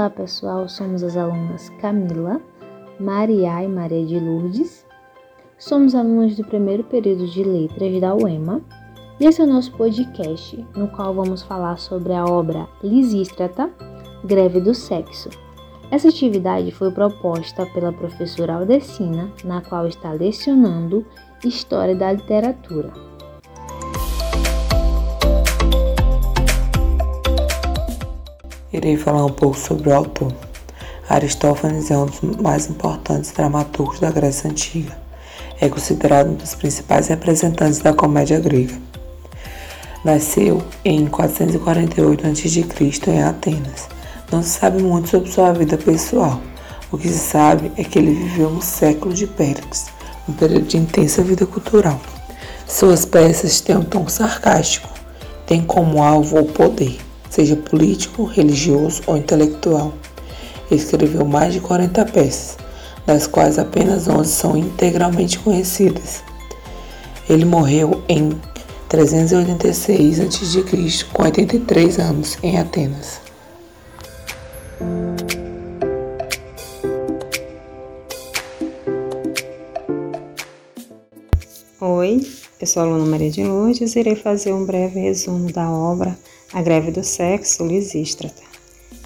Olá pessoal, somos as alunas Camila, Maria e Maria de Lourdes. Somos alunas do primeiro período de letras da UEMA e esse é o nosso podcast, no qual vamos falar sobre a obra Lisístrata, Greve do Sexo. Essa atividade foi proposta pela professora Aldecina, na qual está lecionando História da Literatura. Irei falar um pouco sobre o autor. Aristófanes é um dos mais importantes dramaturgos da Grécia Antiga. É considerado um dos principais representantes da comédia grega. Nasceu em 448 a.C. em Atenas. Não se sabe muito sobre sua vida pessoal. O que se sabe é que ele viveu no século de Péricles, um período de intensa vida cultural. Suas peças têm um tom sarcástico, têm como alvo o poder seja político, religioso ou intelectual. Escreveu mais de 40 peças, das quais apenas 11 são integralmente conhecidas. Ele morreu em 386 a.C., com 83 anos, em Atenas. Oi, eu sou a aluna Maria de Lourdes e irei fazer um breve resumo da obra A Greve do Sexo, Lisístrata.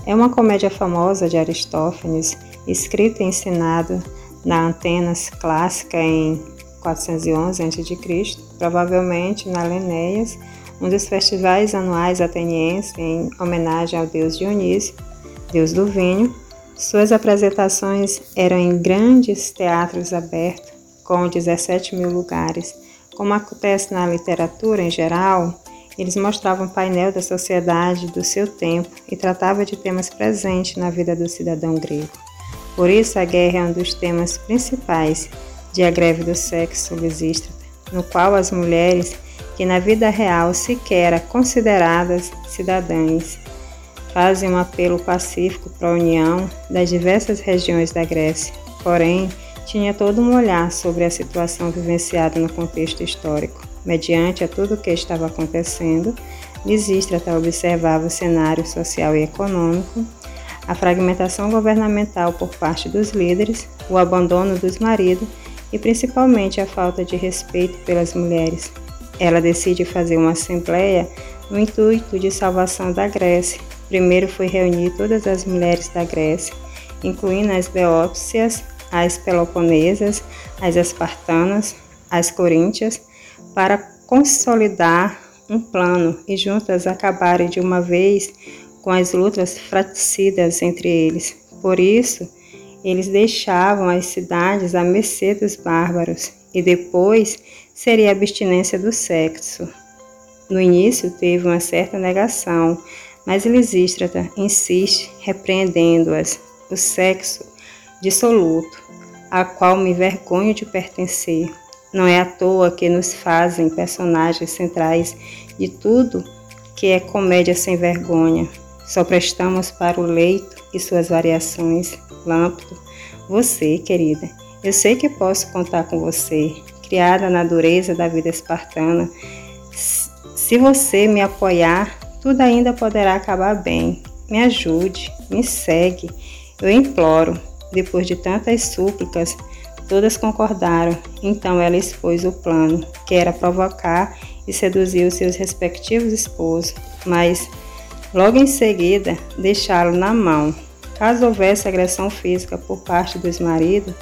É uma comédia famosa de Aristófanes, escrita e ensinada na Atenas clássica em 411 a.C., provavelmente na Lenéias, um dos festivais anuais atenienses em homenagem ao deus Dionísio, deus do vinho. Suas apresentações eram em grandes teatros abertos com 17 mil lugares. Como acontece na literatura em geral, eles mostravam o painel da sociedade do seu tempo e tratavam de temas presentes na vida do cidadão grego. Por isso, a guerra é um dos temas principais de A Greve do Sexo Lisístrata, no qual as mulheres, que na vida real sequer eram consideradas cidadãs, fazem um apelo pacífico para a união das diversas regiões da Grécia. Porém, tinha todo um olhar sobre a situação vivenciada no contexto histórico. Mediante a tudo o que estava acontecendo, Lisístrata observava o cenário social e econômico, a fragmentação governamental por parte dos líderes, o abandono dos maridos e principalmente a falta de respeito pelas mulheres. Ela decide fazer uma assembleia no intuito de salvação da Grécia. Primeiro foi reunir todas as mulheres da Grécia, incluindo as beópsias, as peloponesas, as espartanas, as coríntias, para consolidar um plano e juntas acabarem de uma vez com as lutas fratricidas entre eles. Por isso, eles deixavam as cidades à mercê dos bárbaros e depois seria a abstinência do sexo. No início teve uma certa negação, mas Lisístrata insiste repreendendo-as. O sexo dissoluto, a qual me vergonho de pertencer. Não é à toa que nos fazem personagens centrais de tudo que é comédia sem vergonha. Só prestamos para o leito e suas variações. Lâmpido, você, querida, eu sei que posso contar com você, criada na dureza da vida espartana. Se você me apoiar, tudo ainda poderá acabar bem. Me ajude, me segue, eu imploro. Depois de tantas súplicas, todas concordaram. Então ela expôs o plano, que era provocar e seduzir os seus respectivos esposos, mas logo em seguida deixá-lo na mão. Caso houvesse agressão física por parte dos maridos,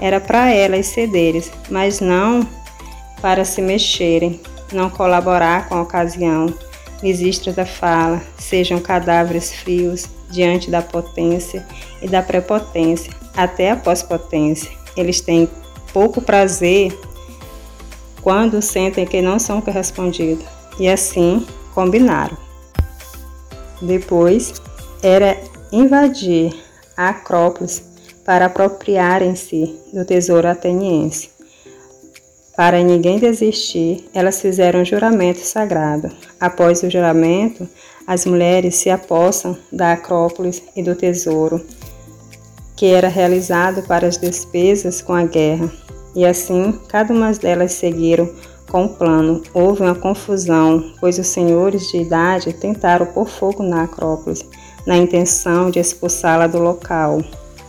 era para elas cederem, mas não para se mexerem, não colaborar com a ocasião. da fala, sejam cadáveres frios, diante da potência e da prepotência, até a pós-potência. Eles têm pouco prazer quando sentem que não são correspondidos, e assim combinaram. Depois era invadir a Acrópolis para apropriarem-se do tesouro ateniense. Para ninguém desistir, elas fizeram um juramento sagrado. Após o juramento, as mulheres se apossam da Acrópolis e do tesouro, que era realizado para as despesas com a guerra. E assim, cada uma delas seguiram com o plano. Houve uma confusão, pois os senhores de idade tentaram pôr fogo na Acrópolis, na intenção de expulsá-la do local.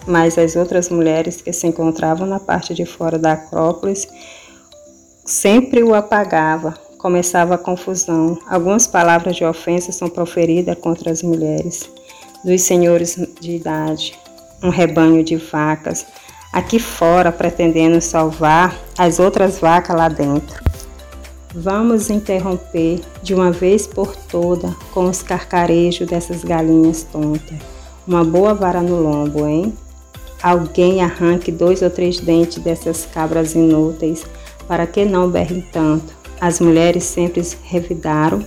Mas as outras mulheres que se encontravam na parte de fora da Acrópolis sempre o apagava, começava a confusão. Algumas palavras de ofensa são proferidas contra as mulheres, dos senhores de idade, um rebanho de vacas, aqui fora pretendendo salvar as outras vacas lá dentro. Vamos interromper de uma vez por toda com os carcarejos dessas galinhas tontas. Uma boa vara no lombo, hein? Alguém arranque dois ou três dentes dessas cabras inúteis, para que não berrem tanto. As mulheres sempre revidaram.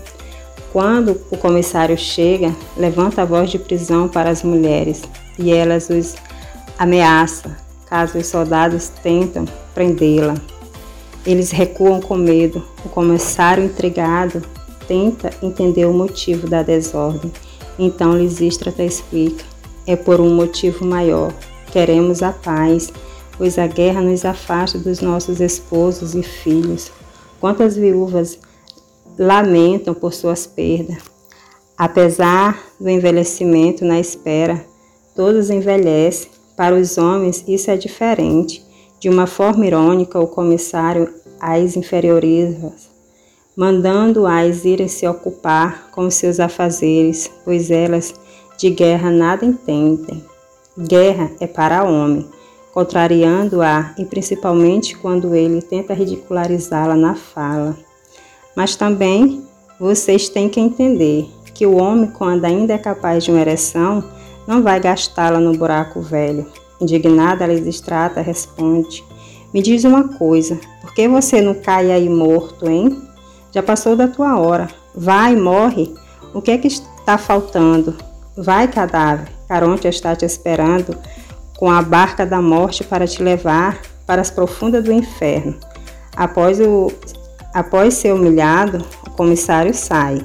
Quando o comissário chega, levanta a voz de prisão para as mulheres e elas os ameaçam, caso os soldados tentam prendê-la. Eles recuam com medo. O comissário intrigado tenta entender o motivo da desordem. Então Lisístrata explica: é por um motivo maior. Queremos a paz, pois a guerra nos afasta dos nossos esposos e filhos. Quantas viúvas lamentam por suas perdas. Apesar do envelhecimento na espera, todos envelhecem. Para os homens, isso é diferente. De uma forma irônica, o comissário as inferioriza, mandando-as irem se ocupar com seus afazeres, pois elas de guerra nada entendem. Guerra é para homem, contrariando-a e principalmente quando ele tenta ridicularizá-la na fala. Mas também vocês têm que entender que o homem, quando ainda é capaz de uma ereção, não vai gastá-la no buraco velho. Indignada, a Lisistrata responde: Me diz uma coisa, por que você não cai aí morto, hein? Já passou da tua hora. Vai, morre. O que é que está faltando? Vai, cadáver. Caronte está te esperando com a barca da morte para te levar para as profundas do inferno. Após, o, após ser humilhado, o comissário sai.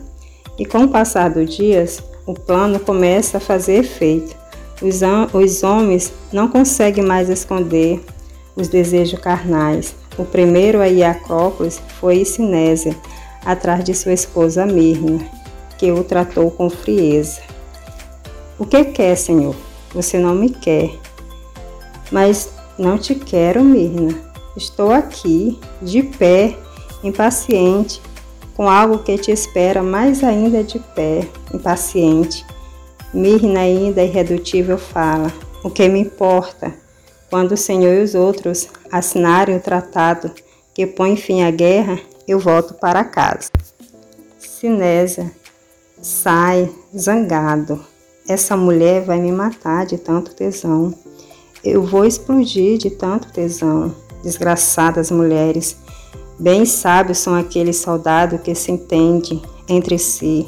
E com o passar dos dias, o plano começa a fazer efeito. Os, os homens não conseguem mais esconder os desejos carnais. O primeiro a ir a Acrópolis foi Sinésia, atrás de sua esposa Mirna, que o tratou com frieza. O que quer, Senhor? Você não me quer. Mas não te quero, Mirna. Estou aqui, de pé, impaciente, com algo que te espera mais ainda de pé, impaciente. Mirna ainda irredutível fala: O que me importa? Quando o Senhor e os outros assinarem o tratado que põe fim à guerra, eu volto para casa. Sinésia sai zangado. Essa mulher vai me matar de tanto tesão. Eu vou explodir de tanto tesão. Desgraçadas mulheres. Bem sábios são aqueles soldados que se entendem entre si,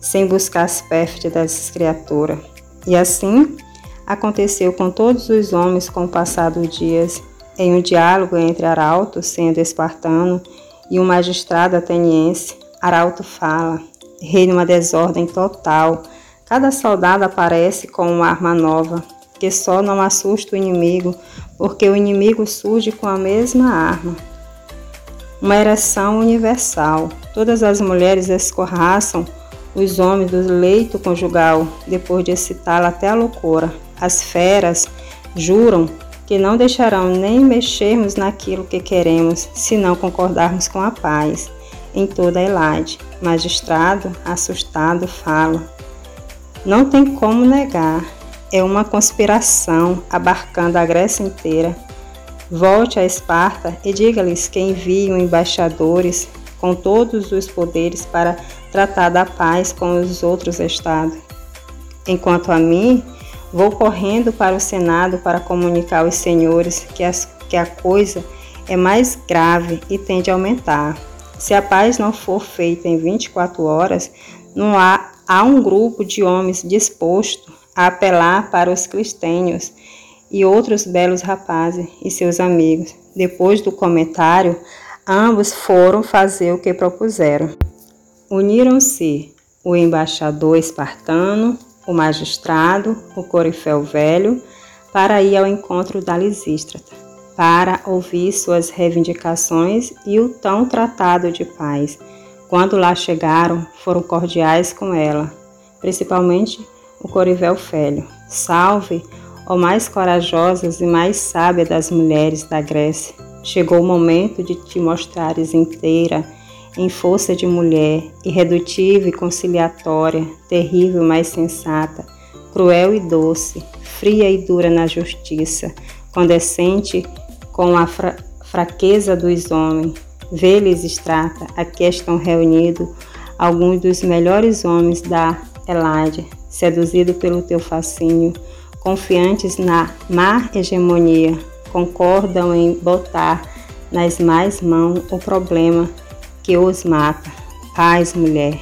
sem buscar as pérfidas das criaturas. E assim aconteceu com todos os homens com o passar dos dias, em um diálogo entre Arauto, sendo espartano, e um magistrado ateniense. Arauto fala: rei numa desordem total. Cada soldado aparece com uma arma nova, que só não assusta o inimigo, porque o inimigo surge com a mesma arma. Uma ereção universal. Todas as mulheres escorraçam os homens do leito conjugal, depois de excitá-la até a loucura. As feras juram que não deixarão nem mexermos naquilo que queremos, se não concordarmos com a paz. Em toda a Elade, magistrado, assustado, fala: Não tem como negar, é uma conspiração abarcando a Grécia inteira. Volte a Esparta e diga-lhes que enviam embaixadores com todos os poderes para tratar da paz com os outros estados. Enquanto a mim, vou correndo para o Senado para comunicar aos senhores que, as, que a coisa é mais grave e tende a aumentar. Se a paz não for feita em 24 horas, não há, há um grupo de homens disposto a apelar para os cristãos e outros belos rapazes e seus amigos. Depois do comentário, ambos foram fazer o que propuseram. Uniram-se o embaixador espartano, o magistrado, o corifeu velho, para ir ao encontro da Lisístrata, para ouvir suas reivindicações e o tão tratado de paz. Quando lá chegaram, foram cordiais com ela, principalmente o Corivel Félio. Salve, ó mais corajosas e mais sábia das mulheres da Grécia. Chegou o momento de te mostrares inteira em força de mulher, irredutível e conciliatória, terrível, mas sensata, cruel e doce, fria e dura na justiça, condescente com a fra fraqueza dos homens. Vê-lhes extrata, aqui estão reunidos alguns dos melhores homens da Eládia, seduzidos pelo teu fascínio, confiantes na má hegemonia, concordam em botar nas mais mãos o problema que os mata. Paz, mulher.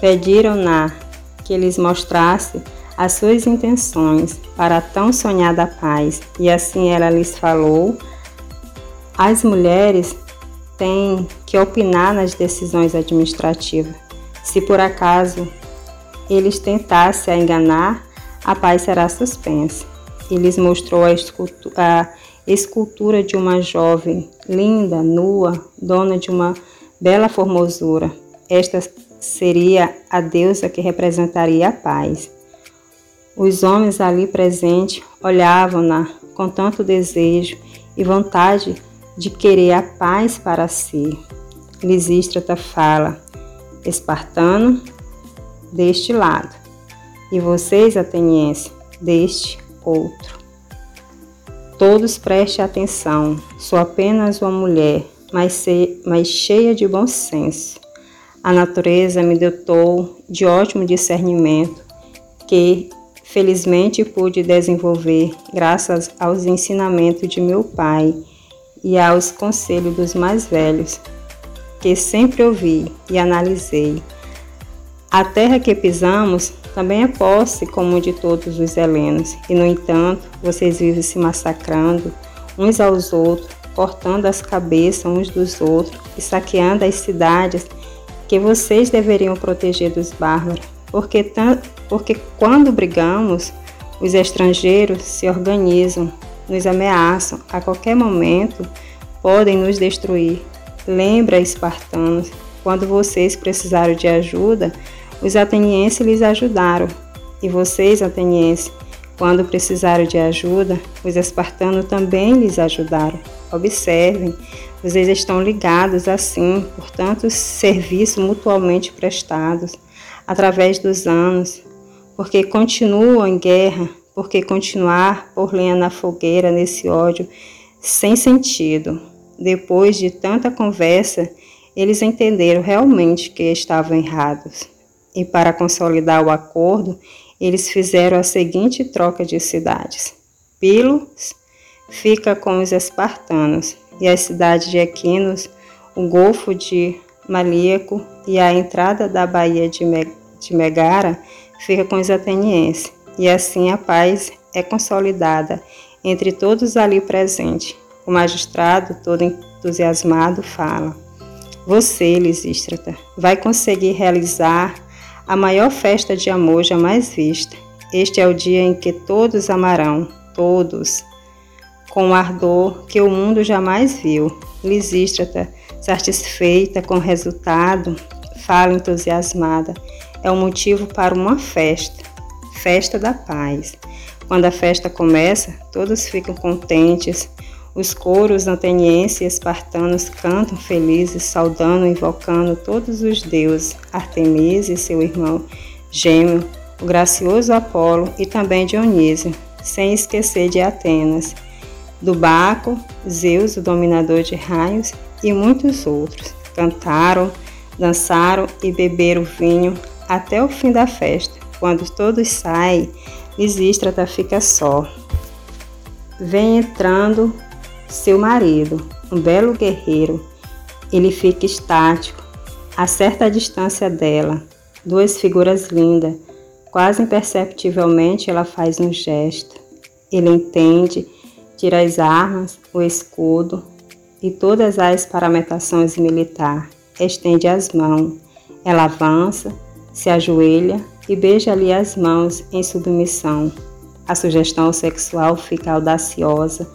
Pediram-na que lhes mostrasse as suas intenções para tão sonhada paz, e assim ela lhes falou. As mulheres têm que opinar nas decisões administrativas. Se por acaso eles tentassem a enganar, a paz será suspensa. E lhes mostrou a escultura, a escultura de uma jovem, linda, nua, dona de uma bela formosura. Esta seria a deusa que representaria a paz. Os homens ali presentes olhavam-na com tanto desejo e vontade de querer a paz para si. Lisístrata fala, espartano, deste lado, e vocês, atenienses, deste outro. Todos prestem atenção, sou apenas uma mulher, mas, mas cheia de bom senso. A natureza me dotou de ótimo discernimento, que felizmente pude desenvolver graças aos ensinamentos de meu pai e aos conselhos dos mais velhos, que sempre ouvi e analisei. A terra que pisamos também é posse comum de todos os helenos, e no entanto, vocês vivem se massacrando uns aos outros, cortando as cabeças uns dos outros e saqueando as cidades que vocês deveriam proteger dos bárbaros, porque, porque quando brigamos, os estrangeiros se organizam, nos ameaçam, a qualquer momento podem nos destruir. Lembra, espartanos, quando vocês precisaram de ajuda, os atenienses lhes ajudaram, e vocês, atenienses, quando precisaram de ajuda, os espartanos também lhes ajudaram. Observem, vocês estão ligados assim, portanto, serviços mutuamente prestados através dos anos, porque continuam em guerra, porque continuar por lenha na fogueira nesse ódio sem sentido. Depois de tanta conversa, eles entenderam realmente que estavam errados e para consolidar o acordo, eles fizeram a seguinte troca de cidades. Pilos fica com os espartanos e a cidade de Equinos, o Golfo de Malíaco e a entrada da Baía de, Megara fica com os atenienses. E assim a paz é consolidada entre todos ali presentes. O magistrado, todo entusiasmado, fala: Você, Lisístrata, vai conseguir realizar a maior festa de amor jamais vista. Este é o dia em que todos amarão, todos, com ardor que o mundo jamais viu. Lisístrata, satisfeita com o resultado, fala entusiasmada. É o um motivo para uma festa, festa da paz. Quando a festa começa, todos ficam contentes, os coros atenienses e espartanos cantam felizes, saudando e invocando todos os deuses, Artemisa e seu irmão gêmeo, o gracioso Apolo e também Dionísio, sem esquecer de Atenas, do Baco, Zeus, o dominador de raios, e muitos outros. Cantaram, dançaram e beberam vinho até o fim da festa. Quando todos saem, Lisístrata fica só. Vem entrando seu marido, um belo guerreiro. Ele fica estático, a certa distância dela. Duas figuras lindas. Quase imperceptivelmente ela faz um gesto. Ele entende, tira as armas, o escudo e todas as paramentações militar. Estende as mãos. Ela avança, se ajoelha e beija-lhe as mãos em submissão. A sugestão sexual fica audaciosa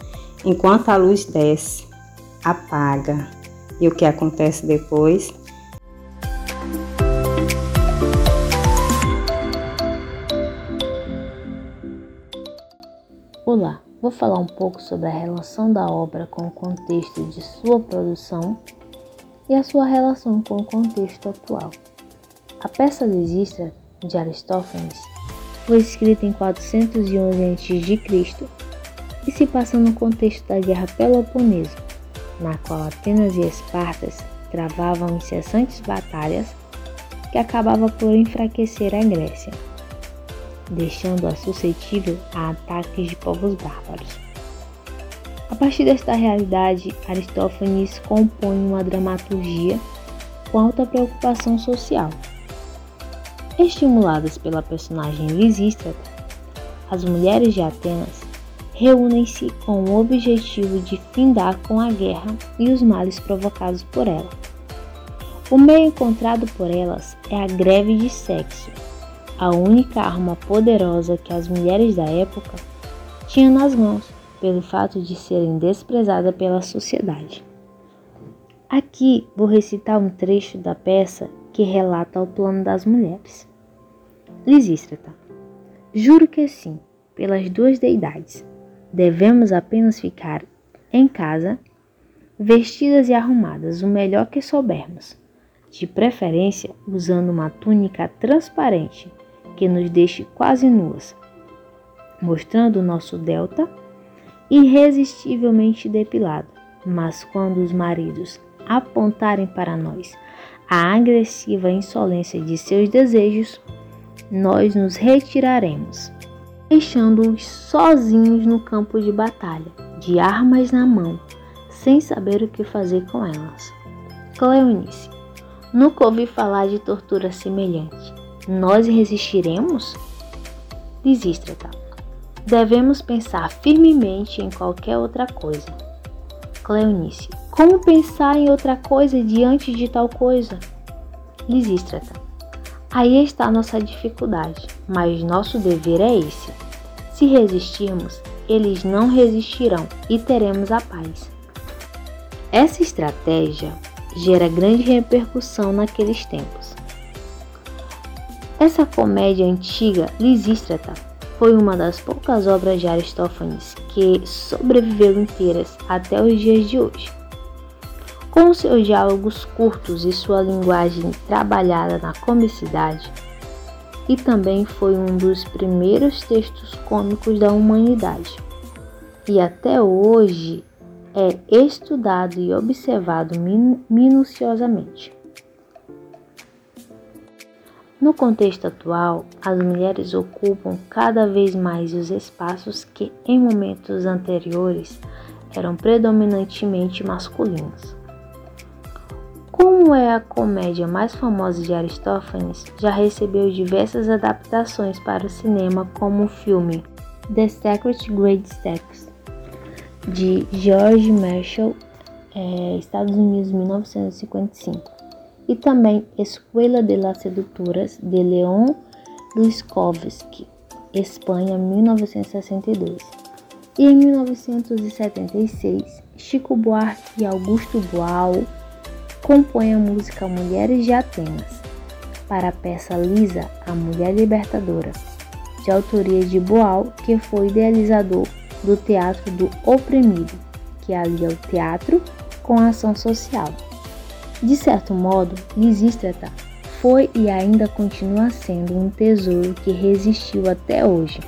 Enquanto a luz desce, apaga. E o que acontece depois? Olá, vou falar um pouco sobre a relação da obra com o contexto de sua produção e a sua relação com o contexto atual. A peça de de Aristófanes, foi escrita em 411 a.C e se passa no contexto da Guerra Peloponeso, na qual Atenas e Espartas travavam incessantes batalhas que acabava por enfraquecer a Grécia deixando-a suscetível a ataques de povos bárbaros. A partir desta realidade, Aristófanes compõe uma dramaturgia com alta preocupação social. Estimuladas pela personagem Lisístrata, as mulheres de Atenas reúnem-se com o objetivo de findar com a guerra e os males provocados por ela. O meio encontrado por elas é a greve de sexo, a única arma poderosa que as mulheres da época tinham nas mãos, pelo fato de serem desprezadas pela sociedade. Aqui vou recitar um trecho da peça que relata o plano das mulheres. Lisístrata. Juro que sim, pelas duas deidades. Devemos apenas ficar em casa, vestidas e arrumadas o melhor que soubermos, de preferência usando uma túnica transparente que nos deixe quase nuas, mostrando o nosso delta irresistivelmente depilado. Mas quando os maridos apontarem para nós a agressiva insolência de seus desejos, nós nos retiraremos, deixando-os sozinhos no campo de batalha, de armas na mão, sem saber o que fazer com elas. Cleonice, nunca ouvi falar de tortura semelhante nós resistiremos? Lisístrata. Devemos pensar firmemente em qualquer outra coisa. Cleonice. Como pensar em outra coisa diante de tal coisa? Lisístrata. Aí está nossa dificuldade, mas nosso dever é esse. Se resistirmos, eles não resistirão e teremos a paz. Essa estratégia gera grande repercussão naqueles tempos. Essa comédia antiga, Lisístrata, foi uma das poucas obras de Aristófanes que sobreviveu inteiras até os dias de hoje. Com seus diálogos curtos e sua linguagem trabalhada na comicidade, e também foi um dos primeiros textos cômicos da humanidade. E até hoje é estudado e observado minuciosamente. No contexto atual, as mulheres ocupam cada vez mais os espaços que em momentos anteriores eram predominantemente masculinos. Como é a comédia mais famosa de Aristófanes, já recebeu diversas adaptações para o cinema, como o filme The Secret Great Sex, de George Marshall, é, Estados Unidos, 1955 e também Escuela de las Sedutoras de Leon Luiskovski, Espanha, 1962. E em 1976, Chico Buarque e Augusto Boal compõem a música Mulheres de Atenas para a peça Lisa, a Mulher Libertadora, de autoria de Boal, que foi idealizador do Teatro do Oprimido, que alia o teatro com a ação social. De certo modo, Lisístrata foi e ainda continua sendo um tesouro que resistiu até hoje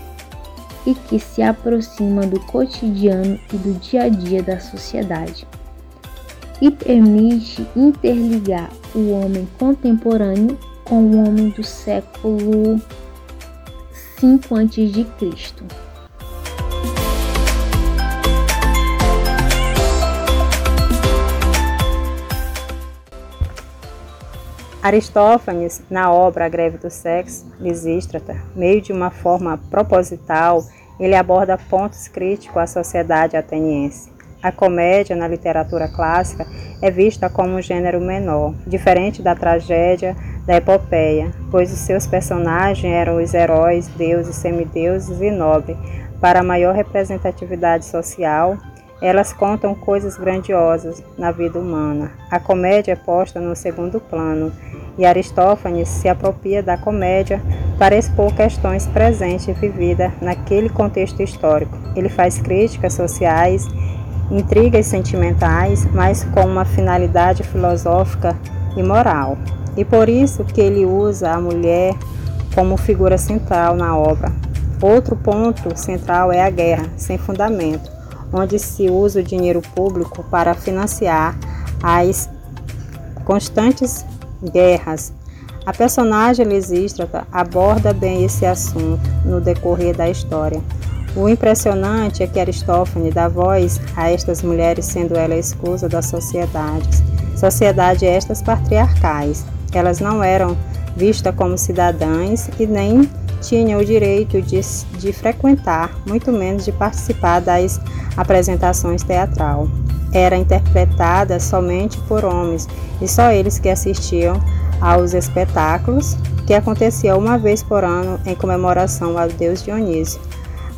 e que se aproxima do cotidiano e do dia a dia da sociedade e permite interligar o homem contemporâneo com o homem do século 5 a.C. Aristófanes, na obra A Greve do Sexo, Lisístrata, meio de uma forma proposital, ele aborda pontos críticos à sociedade ateniense. A comédia, na literatura clássica, é vista como um gênero menor, diferente da tragédia, da epopeia, pois os seus personagens eram os heróis, deuses, semideuses e nobres. Para maior representatividade social, elas contam coisas grandiosas na vida humana. A comédia é posta no segundo plano e Aristófanes se apropria da comédia para expor questões presentes e vividas naquele contexto histórico. Ele faz críticas sociais, intrigas sentimentais, mas com uma finalidade filosófica e moral. E por isso que ele usa a mulher como figura central na obra. Outro ponto central é a guerra sem fundamento, onde se usa o dinheiro público para financiar as constantes guerras. A personagem Lisístrata aborda bem esse assunto no decorrer da história. O impressionante é que Aristófanes dá voz a estas mulheres, sendo ela exclusa das sociedades. Sociedade estas patriarcais. Elas não eram vistas como cidadãs e nem tinham o direito de, de frequentar, muito menos de participar das apresentações teatral. Era interpretada somente por homens e só eles que assistiam aos espetáculos que aconteciam uma vez por ano em comemoração ao deus Dionísio.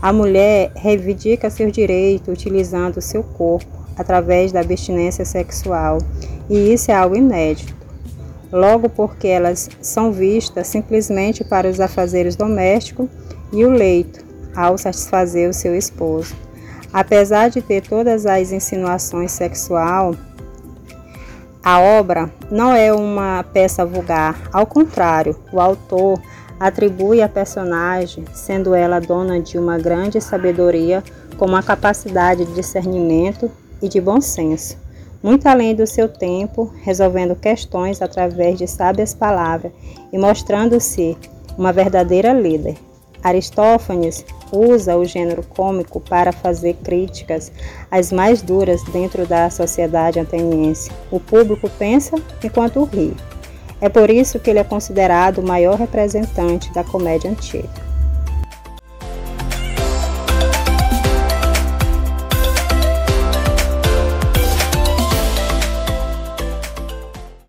A mulher reivindica seu direito utilizando seu corpo através da abstinência sexual, e isso é algo inédito. Logo porque elas são vistas simplesmente para os afazeres domésticos e o leito, ao satisfazer o seu esposo. Apesar de ter todas as insinuações sexual, a obra não é uma peça vulgar, ao contrário, o autor atribui à personagem, sendo ela dona de uma grande sabedoria, com uma capacidade de discernimento e de bom senso, muito além do seu tempo, resolvendo questões através de sábias palavras e mostrando-se uma verdadeira líder. Aristófanes usa o gênero cômico para fazer críticas as mais duras dentro da sociedade ateniense. O público pensa enquanto ri. É por isso que ele é considerado o maior representante da comédia antiga.